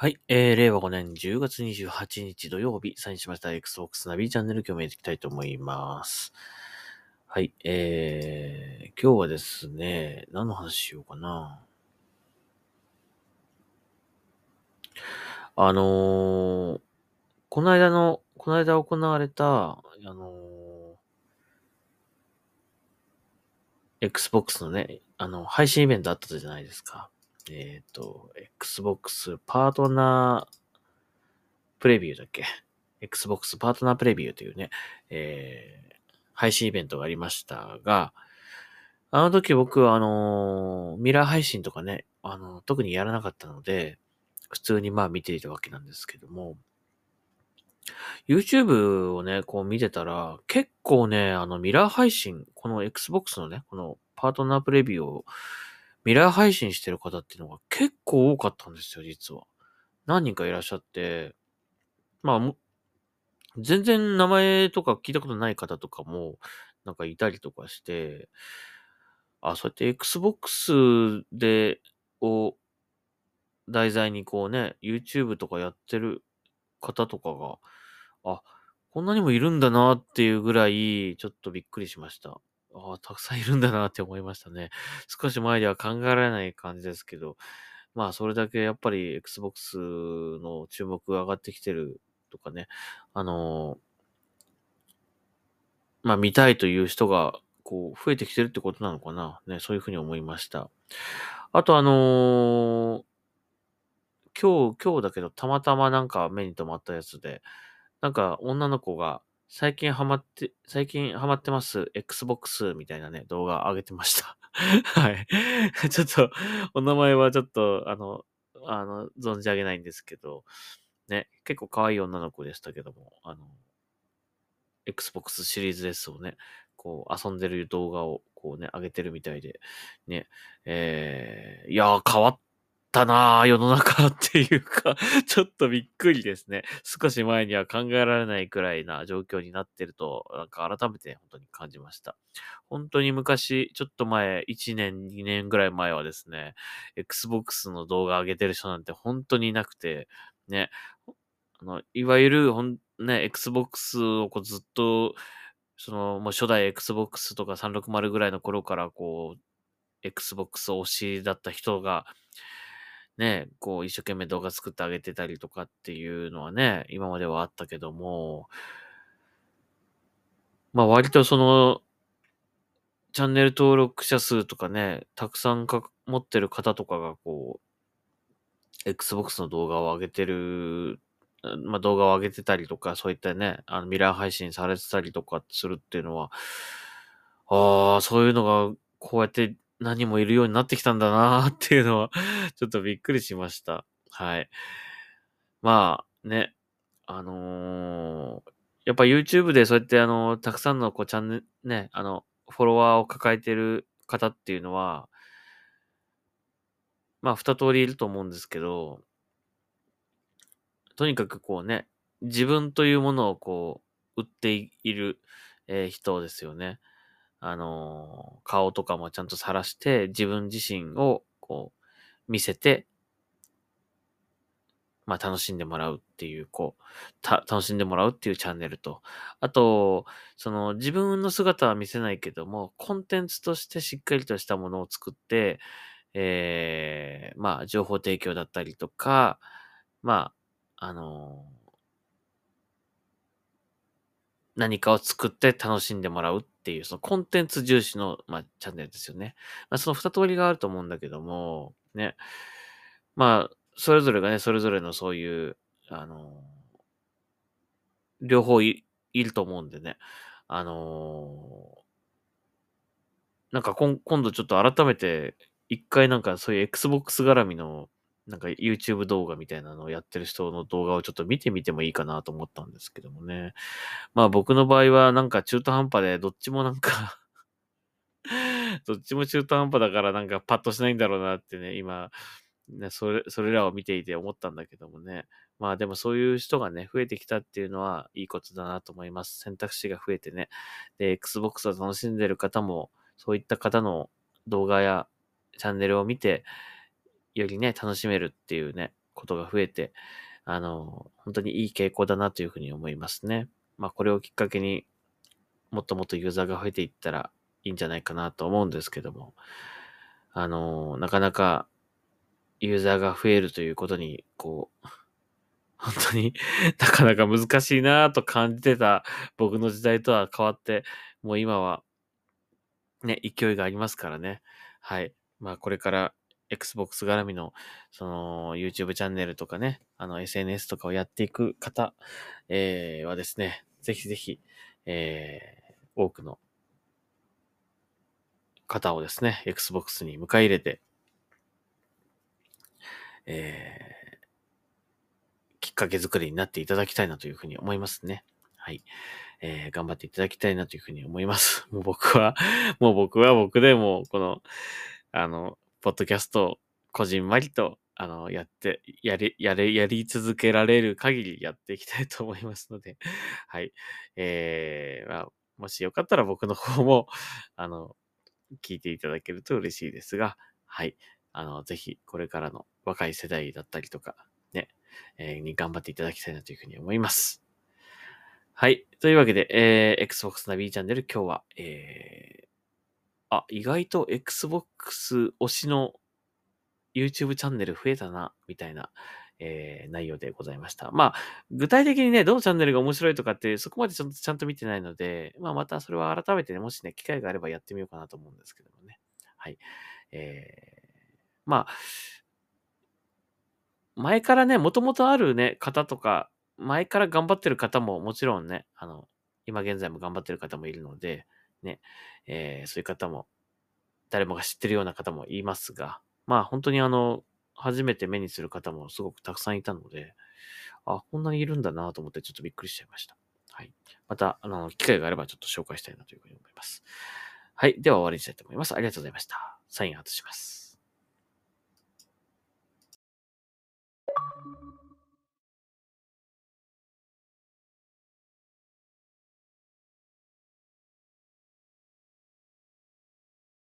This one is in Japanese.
はい。えー、令和5年10月28日土曜日、サインしました Xbox ナビチャンネル今日もやっていきたいと思います。はい。えー、今日はですね、何の話しようかな。あのー、この間の、この間行われた、あのー、Xbox のね、あの、配信イベントあったじゃないですか。えっ、ー、と、Xbox パートナープレビューだっけ ?Xbox パートナープレビューというね、えー、配信イベントがありましたが、あの時僕はあのミラー配信とかね、あの、特にやらなかったので、普通にまあ見ていたわけなんですけども、YouTube をね、こう見てたら、結構ね、あのミラー配信、この Xbox のね、このパートナープレビューをミラー配信してる方っていうのが結構多かったんですよ、実は。何人かいらっしゃって、まあ、全然名前とか聞いたことない方とかも、なんかいたりとかして、あ、そうやって Xbox で、を題材にこうね、YouTube とかやってる方とかが、あ、こんなにもいるんだなっていうぐらい、ちょっとびっくりしました。ああ、たくさんいるんだなって思いましたね。少し前では考えられない感じですけど、まあ、それだけやっぱり Xbox の注目が上がってきてるとかね、あのまあ、見たいという人が、こう、増えてきてるってことなのかな。ね、そういうふうに思いました。あと、あのー、今日、今日だけど、たまたまなんか目に留まったやつで、なんか女の子が、最近ハマって、最近ハマってます、Xbox みたいなね、動画上げてました。はい。ちょっと、お名前はちょっと、あの、あの、存じ上げないんですけど、ね、結構可愛い女の子でしたけども、あの、Xbox シリーズ S をね、こう遊んでる動画をこうね、上げてるみたいで、ね、えー、いやー変わっったなぁ、世の中っていうか ちょっとびっくりですね。少し前には考えられないくらいな状況になってると、なんか改めて本当に感じました。本当に昔、ちょっと前、1年、2年ぐらい前はですね、Xbox の動画上げてる人なんて本当にいなくて、ね、あの、いわゆる、ほん、ね、Xbox をこうずっと、その、もう初代 Xbox とか360ぐらいの頃から、こう、Xbox 推しだった人が、ね、こう一生懸命動画作ってあげてたりとかっていうのはね、今まではあったけども、まあ割とその、チャンネル登録者数とかね、たくさんか持ってる方とかがこう、Xbox の動画を上げてる、まあ動画を上げてたりとか、そういったね、あのミラー配信されてたりとかするっていうのは、ああ、そういうのがこうやって何もいるようになってきたんだなーっていうのは ちょっとびっくりしました。はい。まあ、ね、あのー、やっぱ YouTube でそうやってあの、たくさんのこうチャンネル、ね、あの、フォロワーを抱えてる方っていうのは、まあ、二通りいると思うんですけど、とにかくこうね、自分というものをこう、売っている、えー、人ですよね。あの、顔とかもちゃんと晒して、自分自身をこう、見せて、まあ楽しんでもらうっていう、こう、た、楽しんでもらうっていうチャンネルと、あと、その自分の姿は見せないけども、コンテンツとしてしっかりとしたものを作って、えー、まあ情報提供だったりとか、まあ、あの何かを作って楽しんでもらうっていう、そのコンテンツ重視の、まあ、チャンネルですよね。まあ、その二通りがあると思うんだけども、ね。まあ、それぞれがね、それぞれのそういう、あの両方いると思うんでね。あのなんか今度ちょっと改めて、一回なんかそういう Xbox 絡みのなんか YouTube 動画みたいなのをやってる人の動画をちょっと見てみてもいいかなと思ったんですけどもね。まあ僕の場合はなんか中途半端でどっちもなんか どっちも中途半端だからなんかパッとしないんだろうなってね、今、ね、それ、それらを見ていて思ったんだけどもね。まあでもそういう人がね、増えてきたっていうのはいいことだなと思います。選択肢が増えてね。で、Xbox を楽しんでる方も、そういった方の動画やチャンネルを見て、よりね、楽しめるっていうね、ことが増えて、あの、本当にいい傾向だなというふうに思いますね。まあ、これをきっかけにもっともっとユーザーが増えていったらいいんじゃないかなと思うんですけども、あの、なかなかユーザーが増えるということに、こう、本当になかなか難しいなと感じてた僕の時代とは変わって、もう今はね、勢いがありますからね。はい。まあこれから Xbox 絡みの、その YouTube チャンネルとかね、あの SNS とかをやっていく方、えー、はですね、ぜひぜひ、えー、多くの方をですね、Xbox に迎え入れて、えー、きっかけ作りになっていただきたいなというふうに思いますね。はい。えー、頑張っていただきたいなというふうに思います。もう僕は、もう僕は僕でも、この、あの、ポッドキャストをこじんまりと、あの、やって、やり、やれ、やり続けられる限りやっていきたいと思いますので、はい。えー、まあ、もしよかったら僕の方も、あの、聞いていただけると嬉しいですが、はい。あの、ぜひ、これからの若い世代だったりとか、ね、えー、に頑張っていただきたいなというふうに思います。はい。というわけで、えー、Xbox ナビチャンネル今日は、えー、あ、意外と Xbox 推しの YouTube チャンネル増えたな、みたいな、えー、内容でございました。まあ、具体的にね、どのチャンネルが面白いとかって、そこまでちゃんとちゃんと見てないので、まあ、またそれは改めてね、もしね、機会があればやってみようかなと思うんですけどもね。はい。えー、まあ、前からね、もともとあるね、方とか、前から頑張ってる方ももちろんね、あの、今現在も頑張ってる方もいるので、ね、えー、そういう方も、誰もが知ってるような方もいますが、まあ本当にあの、初めて目にする方もすごくたくさんいたので、あ、こんなにいるんだなと思ってちょっとびっくりしちゃいました。はい。また、あの、機会があればちょっと紹介したいなというふうに思います。はい。では終わりにしたいと思います。ありがとうございました。サインアウトします。